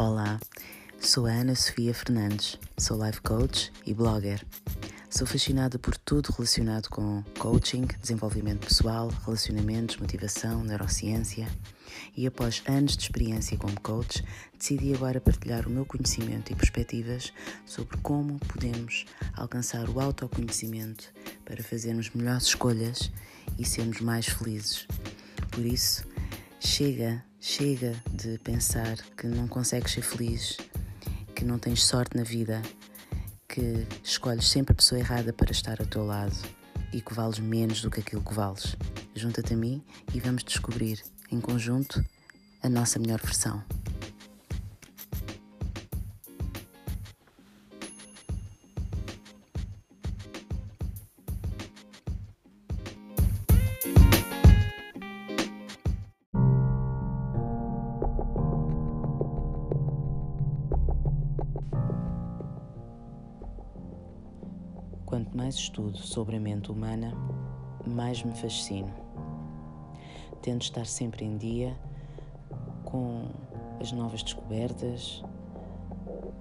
Olá, sou a Ana Sofia Fernandes, sou life coach e blogger. Sou fascinada por tudo relacionado com coaching, desenvolvimento pessoal, relacionamentos, motivação, neurociência. E após anos de experiência como coach, decidi agora partilhar o meu conhecimento e perspectivas sobre como podemos alcançar o autoconhecimento para fazermos melhores escolhas e sermos mais felizes. Por isso, chega Chega de pensar que não consegues ser feliz, que não tens sorte na vida, que escolhes sempre a pessoa errada para estar ao teu lado e que vales menos do que aquilo que vales. Junta-te a mim e vamos descobrir, em conjunto, a nossa melhor versão. Quanto mais estudo sobre a mente humana, mais me fascino. Tento estar sempre em dia com as novas descobertas,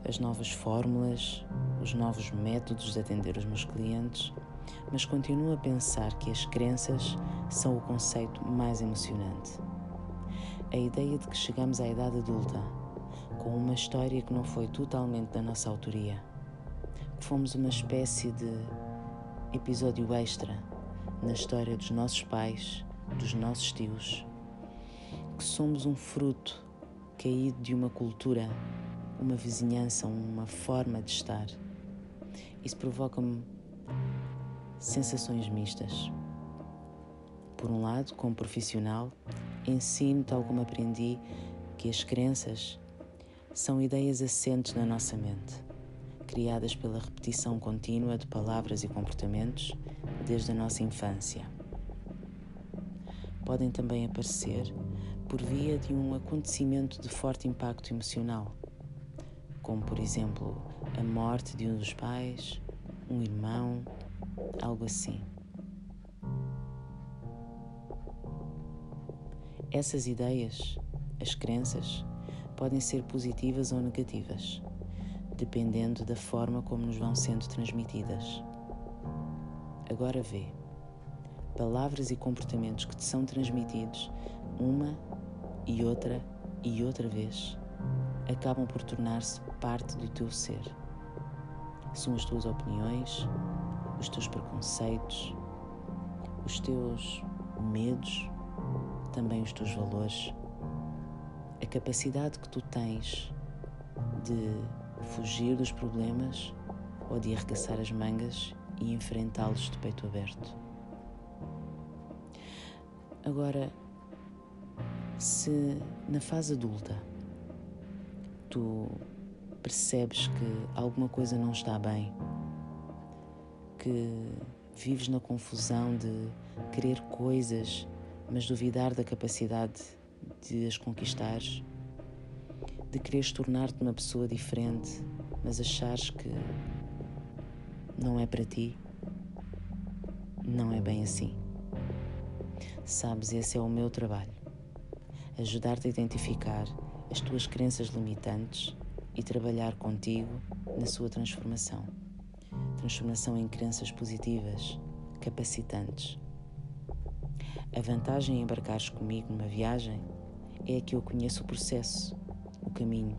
as novas fórmulas, os novos métodos de atender os meus clientes, mas continuo a pensar que as crenças são o conceito mais emocionante. A ideia de que chegamos à idade adulta com uma história que não foi totalmente da nossa autoria fomos uma espécie de episódio extra na história dos nossos pais, dos nossos tios, que somos um fruto caído de uma cultura, uma vizinhança, uma forma de estar. Isso provoca-me sensações mistas. Por um lado, como profissional, ensino, tal como aprendi, que as crenças são ideias assentes na nossa mente criadas pela repetição contínua de palavras e comportamentos desde a nossa infância. Podem também aparecer por via de um acontecimento de forte impacto emocional, como por exemplo a morte de um dos pais, um irmão, algo assim. Essas ideias, as crenças, podem ser positivas ou negativas dependendo da forma como nos vão sendo transmitidas. Agora vê. Palavras e comportamentos que te são transmitidos uma e outra e outra vez acabam por tornar-se parte do teu ser. São as tuas opiniões, os teus preconceitos, os teus medos, também os teus valores, a capacidade que tu tens de fugir dos problemas ou de arregaçar as mangas e enfrentá-los de peito aberto. Agora, se na fase adulta tu percebes que alguma coisa não está bem, que vives na confusão de querer coisas, mas duvidar da capacidade de as conquistares, de quereres tornar-te uma pessoa diferente, mas achares que não é para ti, não é bem assim. Sabes, esse é o meu trabalho. Ajudar-te a identificar as tuas crenças limitantes e trabalhar contigo na sua transformação. Transformação em crenças positivas, capacitantes. A vantagem em embarcares comigo numa viagem é que eu conheço o processo o caminho.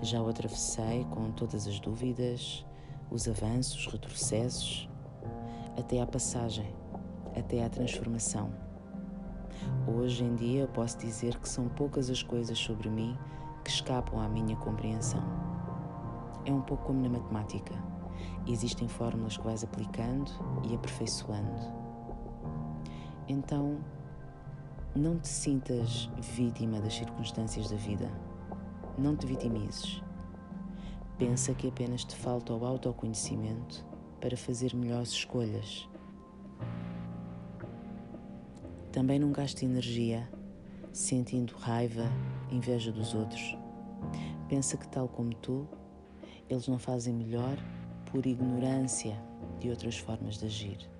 Já o atravessei com todas as dúvidas, os avanços, os retrocessos, até à passagem, até à transformação. Hoje em dia posso dizer que são poucas as coisas sobre mim que escapam à minha compreensão. É um pouco como na matemática. Existem fórmulas que vais aplicando e aperfeiçoando. Então, não te sintas vítima das circunstâncias da vida. Não te vitimizes. Pensa que apenas te falta o autoconhecimento para fazer melhores escolhas. Também não gaste energia sentindo raiva, inveja dos outros. Pensa que, tal como tu, eles não fazem melhor por ignorância de outras formas de agir.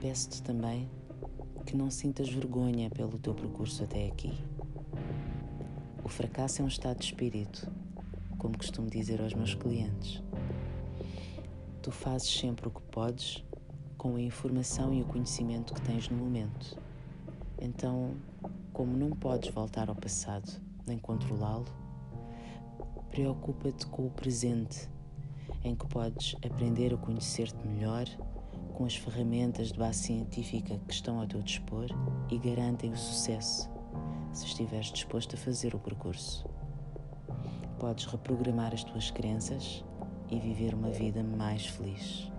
Peço-te também que não sintas vergonha pelo teu percurso até aqui. fracasso é um estado de espírito, como costumo dizer aos meus clientes. Tu fazes sempre o que podes com a informação e o conhecimento que tens no momento. Então, como não podes voltar ao passado nem controlá-lo, preocupa-te com o presente, em que podes aprender a conhecer-te melhor com as ferramentas de base científica que estão ao teu dispor e garantem o sucesso, se estiveres disposto a fazer o percurso. Podes reprogramar as tuas crenças e viver uma vida mais feliz.